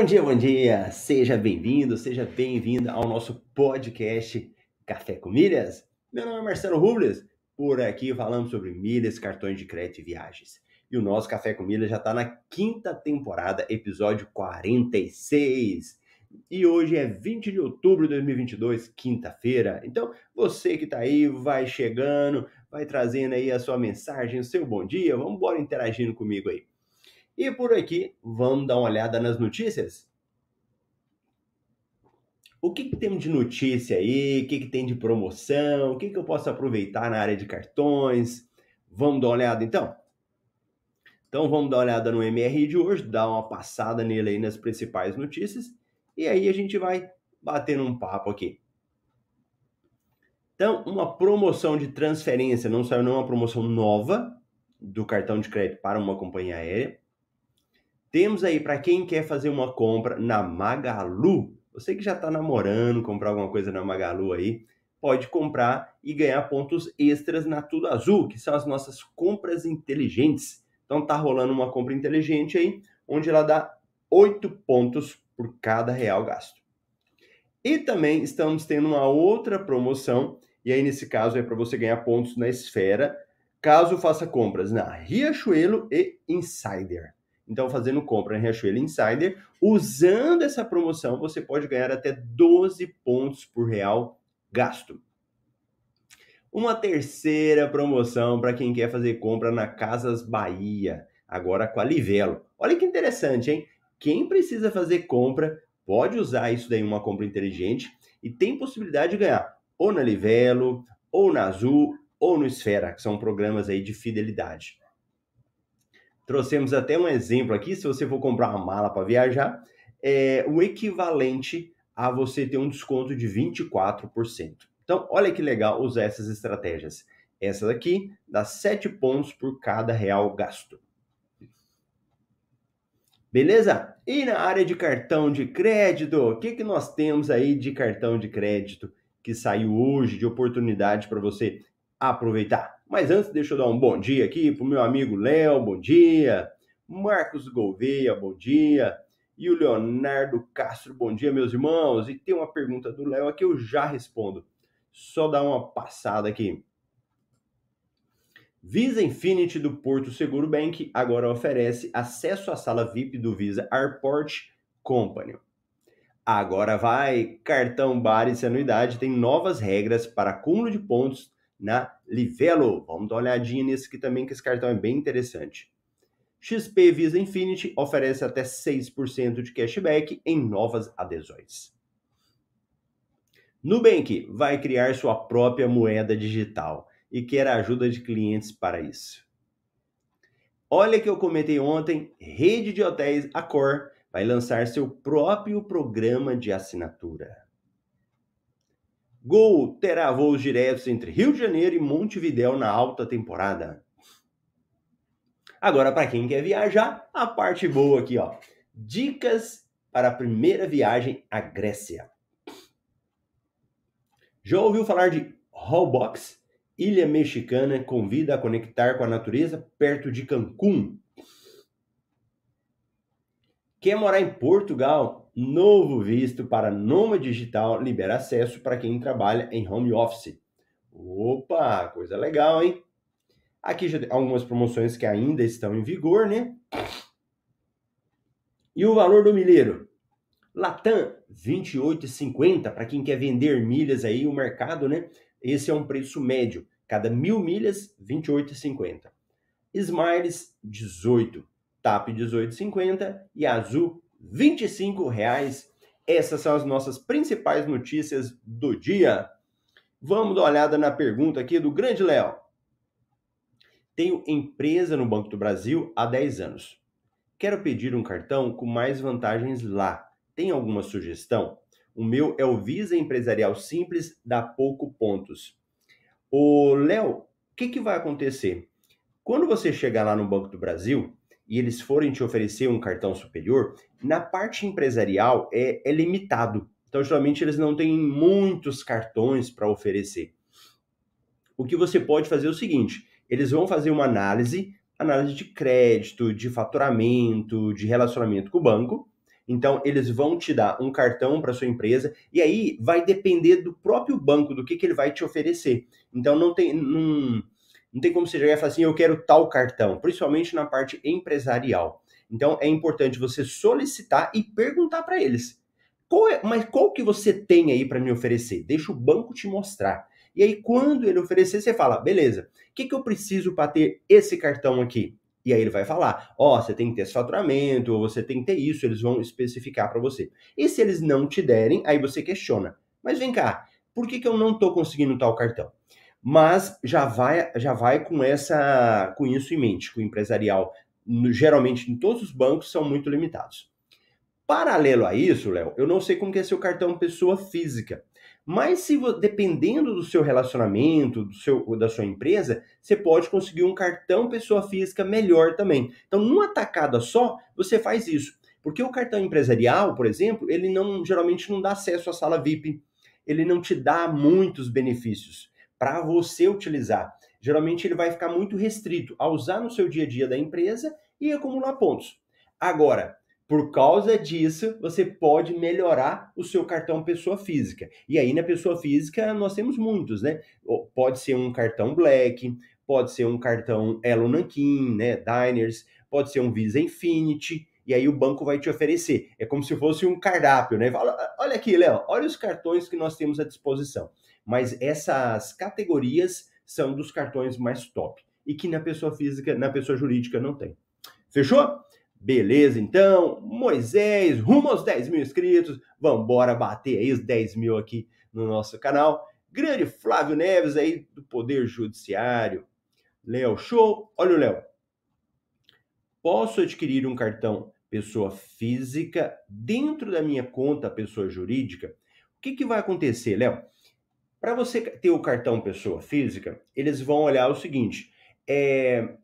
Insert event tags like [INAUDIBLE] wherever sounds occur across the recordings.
Bom dia, bom dia! Seja bem-vindo, seja bem-vinda ao nosso podcast Café com Milhas. Meu nome é Marcelo Rubles, por aqui falamos sobre milhas, cartões de crédito e viagens. E o nosso Café com Milhas já está na quinta temporada, episódio 46. E hoje é 20 de outubro de 2022, quinta-feira. Então, você que está aí, vai chegando, vai trazendo aí a sua mensagem, o seu bom dia. Vamos embora interagindo comigo aí. E por aqui, vamos dar uma olhada nas notícias? O que, que temos de notícia aí? O que, que tem de promoção? O que, que eu posso aproveitar na área de cartões? Vamos dar uma olhada então? Então vamos dar uma olhada no MRI de hoje, dar uma passada nele aí nas principais notícias e aí a gente vai batendo um papo aqui. Então, uma promoção de transferência, não saiu nenhuma promoção nova do cartão de crédito para uma companhia aérea. Temos aí para quem quer fazer uma compra na Magalu, você que já está namorando, comprar alguma coisa na Magalu aí, pode comprar e ganhar pontos extras na Tudo Azul, que são as nossas compras inteligentes. Então tá rolando uma compra inteligente aí, onde ela dá 8 pontos por cada real gasto. E também estamos tendo uma outra promoção, e aí nesse caso é para você ganhar pontos na esfera, caso faça compras na Riachuelo e Insider. Então, fazendo compra em Riachuelo Insider, usando essa promoção, você pode ganhar até 12 pontos por real gasto. Uma terceira promoção para quem quer fazer compra na Casas Bahia, agora com a Livelo. Olha que interessante, hein? Quem precisa fazer compra pode usar isso daí uma compra inteligente e tem possibilidade de ganhar ou na Livelo, ou na Azul, ou no Esfera, que são programas aí de fidelidade. Trouxemos até um exemplo aqui, se você for comprar uma mala para viajar, é o equivalente a você ter um desconto de 24%. Então, olha que legal usar essas estratégias. Essa daqui dá 7 pontos por cada real gasto. Beleza? E na área de cartão de crédito, o que, que nós temos aí de cartão de crédito que saiu hoje de oportunidade para você aproveitar? Mas antes, deixa eu dar um bom dia aqui para o meu amigo Léo, bom dia. Marcos Gouveia, bom dia. E o Leonardo Castro, bom dia, meus irmãos. E tem uma pergunta do Léo aqui, eu já respondo. Só dar uma passada aqui. Visa Infinity do Porto Seguro Bank agora oferece acesso à sala VIP do Visa Airport Company. Agora vai, cartão Bares anuidade tem novas regras para acúmulo de pontos na Livelo. Vamos dar uma olhadinha nesse aqui também, que esse cartão é bem interessante. XP Visa Infinity oferece até 6% de cashback em novas adesões. Nubank vai criar sua própria moeda digital e quer a ajuda de clientes para isso. Olha que eu comentei ontem, rede de hotéis Accor vai lançar seu próprio programa de assinatura. Gol terá voos diretos entre Rio de Janeiro e Montevidéu na alta temporada. Agora, para quem quer viajar, a parte boa aqui, ó. Dicas para a primeira viagem à Grécia. Já ouviu falar de Holbox? Ilha mexicana convida a conectar com a natureza perto de Cancún. Quer morar em Portugal? Novo visto para Nômade Digital libera acesso para quem trabalha em home office. Opa, coisa legal, hein? Aqui já algumas promoções que ainda estão em vigor, né? E o valor do milheiro? Latam, 28,50 para quem quer vender milhas aí, o mercado, né? Esse é um preço médio. Cada mil milhas, 28,50. Smiles, 18. TAP 18,50 e Azul 25 reais. Essas são as nossas principais notícias do dia. Vamos dar uma olhada na pergunta aqui do grande Léo. Tenho empresa no Banco do Brasil há 10 anos. Quero pedir um cartão com mais vantagens lá. Tem alguma sugestão? O meu é o Visa Empresarial Simples, dá pouco pontos. O Léo, o que, que vai acontecer? Quando você chegar lá no Banco do Brasil, e eles forem te oferecer um cartão superior, na parte empresarial é, é limitado. Então, geralmente, eles não têm muitos cartões para oferecer. O que você pode fazer é o seguinte: eles vão fazer uma análise, análise de crédito, de faturamento, de relacionamento com o banco. Então, eles vão te dar um cartão para sua empresa e aí vai depender do próprio banco, do que, que ele vai te oferecer. Então, não tem, não, não tem como você chegar e falar assim, eu quero tal cartão, principalmente na parte empresarial. Então, é importante você solicitar e perguntar para eles. Qual é, mas qual que você tem aí para me oferecer? Deixa o banco te mostrar. E aí, quando ele oferecer, você fala, beleza, o que, que eu preciso para ter esse cartão aqui? E aí ele vai falar, ó, oh, você tem que ter esse faturamento, ou você tem que ter isso, eles vão especificar para você. E se eles não te derem, aí você questiona. Mas vem cá, por que, que eu não estou conseguindo tal cartão? Mas já vai, já vai com essa, com isso em mente, com o empresarial. Geralmente em todos os bancos são muito limitados. Paralelo a isso, Léo, eu não sei como que é seu cartão pessoa física. Mas se dependendo do seu relacionamento, do seu, da sua empresa, você pode conseguir um cartão pessoa física melhor também. Então, numa tacada só, você faz isso. Porque o cartão empresarial, por exemplo, ele não geralmente não dá acesso à sala VIP. Ele não te dá muitos benefícios para você utilizar. Geralmente ele vai ficar muito restrito a usar no seu dia a dia da empresa e acumular pontos. Agora, por causa disso, você pode melhorar o seu cartão pessoa física. E aí, na pessoa física, nós temos muitos, né? Pode ser um cartão Black, pode ser um cartão Elo Nankin, né? Diners, pode ser um Visa Infinity, e aí o banco vai te oferecer. É como se fosse um cardápio, né? olha aqui, Léo, olha os cartões que nós temos à disposição. Mas essas categorias são dos cartões mais top e que na pessoa física, na pessoa jurídica não tem. Fechou? Beleza, então, Moisés, rumo aos 10 mil inscritos. Vamos bater aí os 10 mil aqui no nosso canal. Grande Flávio Neves aí do Poder Judiciário. Léo Show. Olha o Léo. Posso adquirir um cartão pessoa física dentro da minha conta pessoa jurídica? O que, que vai acontecer, Léo? Para você ter o cartão pessoa física, eles vão olhar o seguinte: é,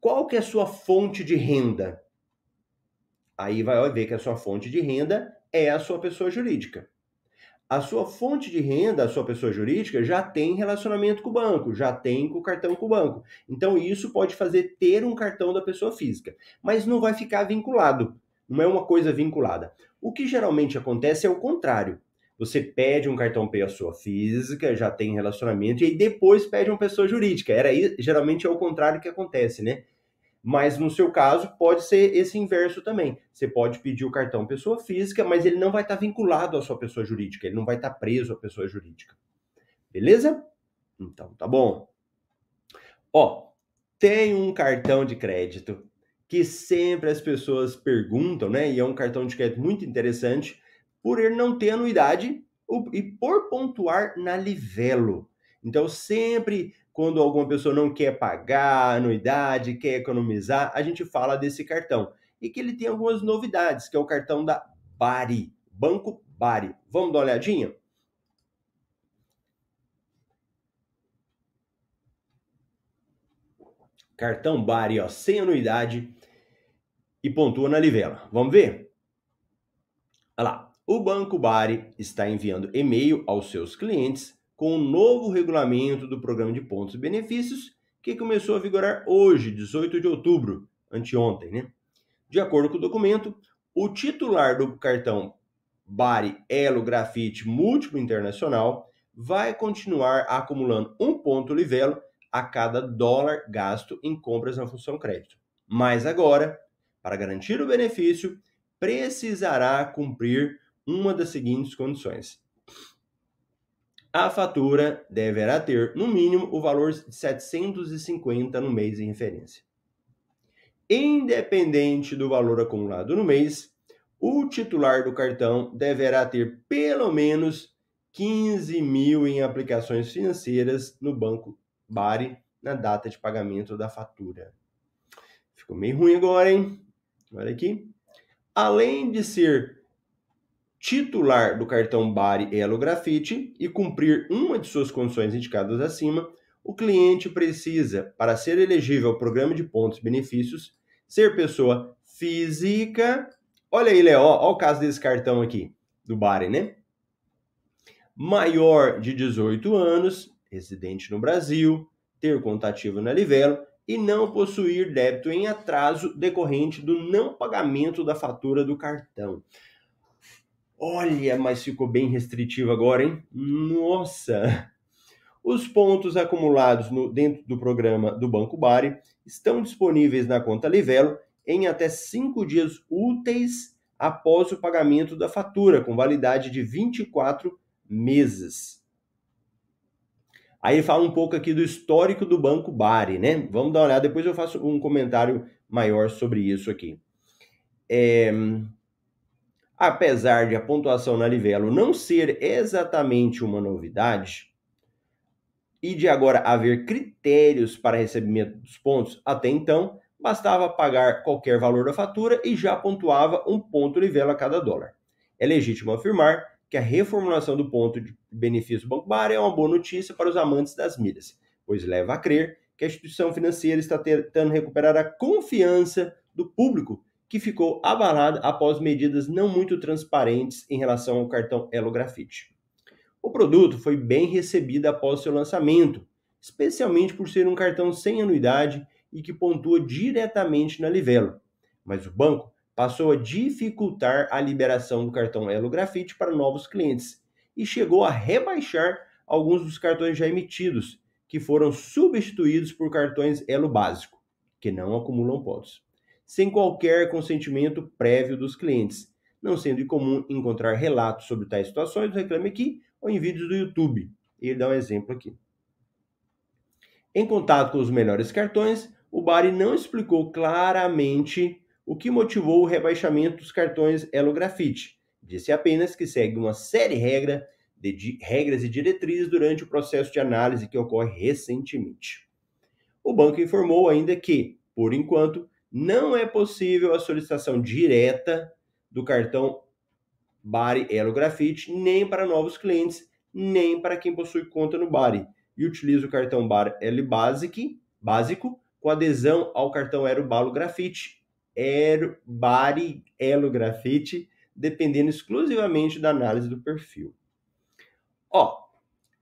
qual que é a sua fonte de renda? Aí vai ver que a sua fonte de renda é a sua pessoa jurídica. A sua fonte de renda, a sua pessoa jurídica, já tem relacionamento com o banco, já tem com o cartão com o banco. Então, isso pode fazer ter um cartão da pessoa física, mas não vai ficar vinculado. Não é uma coisa vinculada. O que geralmente acontece é o contrário. Você pede um cartão pessoa física, já tem relacionamento, e aí depois pede uma pessoa jurídica. Era geralmente é o contrário que acontece, né? Mas no seu caso, pode ser esse inverso também. Você pode pedir o cartão pessoa física, mas ele não vai estar vinculado à sua pessoa jurídica, ele não vai estar preso à pessoa jurídica. Beleza? Então, tá bom. Ó, tem um cartão de crédito que sempre as pessoas perguntam, né? E é um cartão de crédito muito interessante por ele não ter anuidade e por pontuar na Livelo. Então, sempre quando alguma pessoa não quer pagar anuidade, quer economizar, a gente fala desse cartão. E que ele tem algumas novidades, que é o cartão da Bari, Banco Bari. Vamos dar uma olhadinha? Cartão Bari, ó, sem anuidade e pontua na livela. Vamos ver? Olha lá. O Banco Bari está enviando e-mail aos seus clientes com o novo regulamento do programa de pontos e benefícios, que começou a vigorar hoje, 18 de outubro, anteontem, né? De acordo com o documento, o titular do cartão Bari Elo Grafite Múltiplo Internacional vai continuar acumulando um ponto livelo a cada dólar gasto em compras na função crédito. Mas agora, para garantir o benefício, precisará cumprir uma das seguintes condições a fatura deverá ter, no mínimo, o valor de 750 no mês em referência. Independente do valor acumulado no mês, o titular do cartão deverá ter pelo menos 15 mil em aplicações financeiras no banco Bari na data de pagamento da fatura. Ficou meio ruim agora, hein? Olha aqui. Além de ser titular do cartão Bari Elo Grafite e cumprir uma de suas condições indicadas acima, o cliente precisa, para ser elegível ao programa de pontos e benefícios, ser pessoa física. Olha aí, Léo, olha o caso desse cartão aqui, do Bari, né? Maior de 18 anos, residente no Brasil, ter conta ativa na Livelo e não possuir débito em atraso decorrente do não pagamento da fatura do cartão. Olha, mas ficou bem restritivo agora, hein? Nossa! Os pontos acumulados no, dentro do programa do Banco Bari estão disponíveis na conta Livelo em até cinco dias úteis após o pagamento da fatura, com validade de 24 meses. Aí fala um pouco aqui do histórico do Banco Bari, né? Vamos dar uma olhada, depois eu faço um comentário maior sobre isso aqui. É... Apesar de a pontuação na Livelo não ser exatamente uma novidade, e de agora haver critérios para recebimento dos pontos, até então bastava pagar qualquer valor da fatura e já pontuava um ponto livelo a cada dólar. É legítimo afirmar que a reformulação do ponto de benefício Bar é uma boa notícia para os amantes das milhas, pois leva a crer que a instituição financeira está tentando recuperar a confiança do público que ficou abalada após medidas não muito transparentes em relação ao cartão Elo Grafite. O produto foi bem recebido após seu lançamento, especialmente por ser um cartão sem anuidade e que pontua diretamente na Livelo. Mas o banco passou a dificultar a liberação do cartão Elo Grafite para novos clientes e chegou a rebaixar alguns dos cartões já emitidos, que foram substituídos por cartões Elo Básico, que não acumulam pontos, sem qualquer consentimento prévio dos clientes, não sendo incomum encontrar relatos sobre tais situações, reclame aqui, ou em vídeos do YouTube. Ele dá um exemplo aqui. Em contato com os melhores cartões, o Bari não explicou claramente o que motivou o rebaixamento dos cartões Elo Grafite. Disse apenas que segue uma série regra de regras e diretrizes durante o processo de análise que ocorre recentemente. O banco informou ainda que, por enquanto, não é possível a solicitação direta do cartão Bari Elo Grafite, nem para novos clientes, nem para quem possui conta no Bari e utiliza o cartão Bar L Basic, básico com adesão ao cartão Aero Balo Grafite, Aero Bari Elo Grafite, dependendo exclusivamente da análise do perfil. Ó,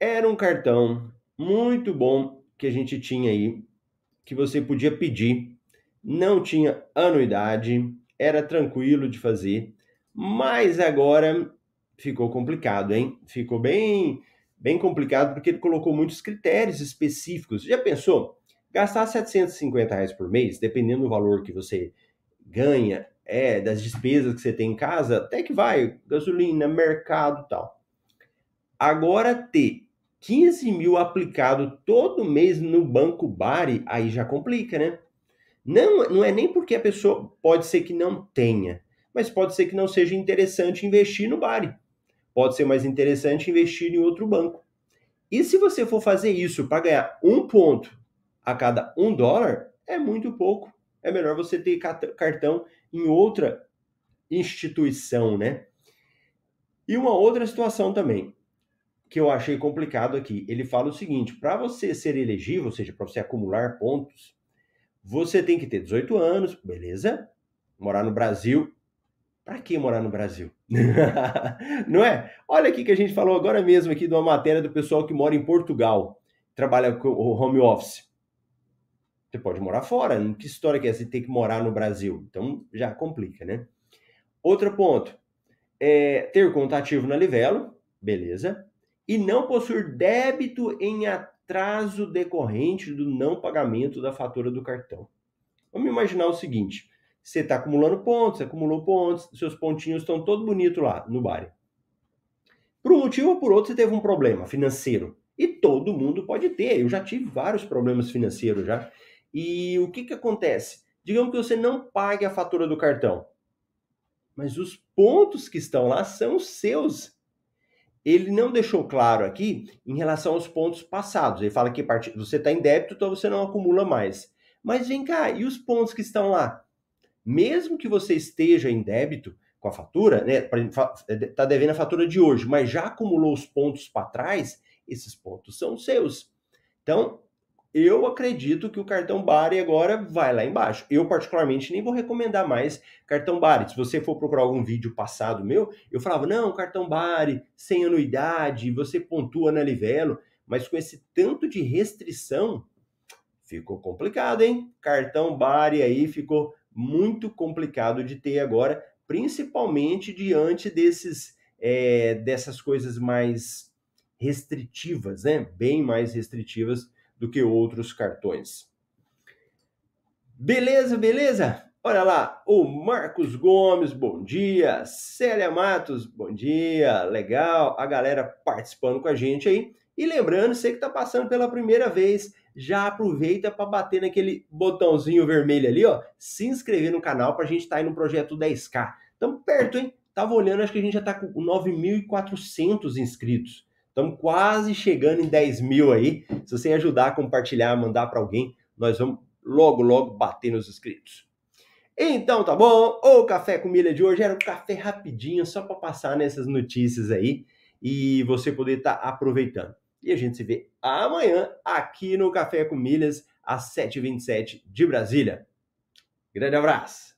era um cartão muito bom que a gente tinha aí, que você podia pedir, não tinha anuidade, era tranquilo de fazer mas agora ficou complicado, hein? Ficou bem, bem complicado porque ele colocou muitos critérios específicos. Já pensou? Gastar 750 reais por mês, dependendo do valor que você ganha, é, das despesas que você tem em casa, até que vai, gasolina, mercado tal. Agora ter 15 mil aplicado todo mês no Banco Bari, aí já complica, né? Não, não é nem porque a pessoa pode ser que não tenha, mas pode ser que não seja interessante investir no Bari. Pode ser mais interessante investir em outro banco. E se você for fazer isso para ganhar um ponto a cada um dólar, é muito pouco. É melhor você ter cartão em outra instituição, né? E uma outra situação também, que eu achei complicado aqui. Ele fala o seguinte: para você ser elegível, ou seja, para você acumular pontos, você tem que ter 18 anos, beleza? Morar no Brasil, para que morar no Brasil? [LAUGHS] não é? Olha aqui que a gente falou agora mesmo aqui de uma matéria do pessoal que mora em Portugal, trabalha com o home office. Você pode morar fora, que história que é você ter que morar no Brasil? Então já complica, né? Outro ponto, é ter contativo na Livelo, beleza? E não possuir débito em atraso decorrente do não pagamento da fatura do cartão. Vamos imaginar o seguinte: você está acumulando pontos, acumulou pontos, seus pontinhos estão todos bonitos lá no bar. Por um motivo ou por outro, você teve um problema financeiro. E todo mundo pode ter. Eu já tive vários problemas financeiros já. E o que, que acontece? Digamos que você não pague a fatura do cartão. Mas os pontos que estão lá são seus. Ele não deixou claro aqui em relação aos pontos passados. Ele fala que você está em débito, então você não acumula mais. Mas vem cá, e os pontos que estão lá? mesmo que você esteja em débito com a fatura, né, está devendo a fatura de hoje, mas já acumulou os pontos para trás, esses pontos são seus. Então, eu acredito que o cartão Bari agora vai lá embaixo. Eu, particularmente, nem vou recomendar mais cartão Bari. Se você for procurar algum vídeo passado meu, eu falava, não, cartão Bari, sem anuidade, você pontua na Livelo, mas com esse tanto de restrição, ficou complicado, hein? Cartão Bari aí ficou muito complicado de ter agora, principalmente diante desses é, dessas coisas mais restritivas, né? Bem mais restritivas do que outros cartões. Beleza, beleza? Olha lá, o Marcos Gomes, bom dia. Célia Matos, bom dia. Legal, a galera participando com a gente aí. E lembrando, você que está passando pela primeira vez, já aproveita para bater naquele botãozinho vermelho ali, ó, se inscrever no canal para a gente estar tá aí no projeto 10K. Estamos perto, hein? Tava olhando, acho que a gente já está com 9.400 inscritos. Estamos quase chegando em 10 mil aí. Se você ajudar a compartilhar, mandar para alguém, nós vamos logo, logo bater nos inscritos. Então tá bom, o café com milha de hoje era um café rapidinho, só para passar nessas notícias aí e você poder estar tá aproveitando. E a gente se vê amanhã aqui no Café com Milhas, às 7h27 de Brasília. Grande abraço!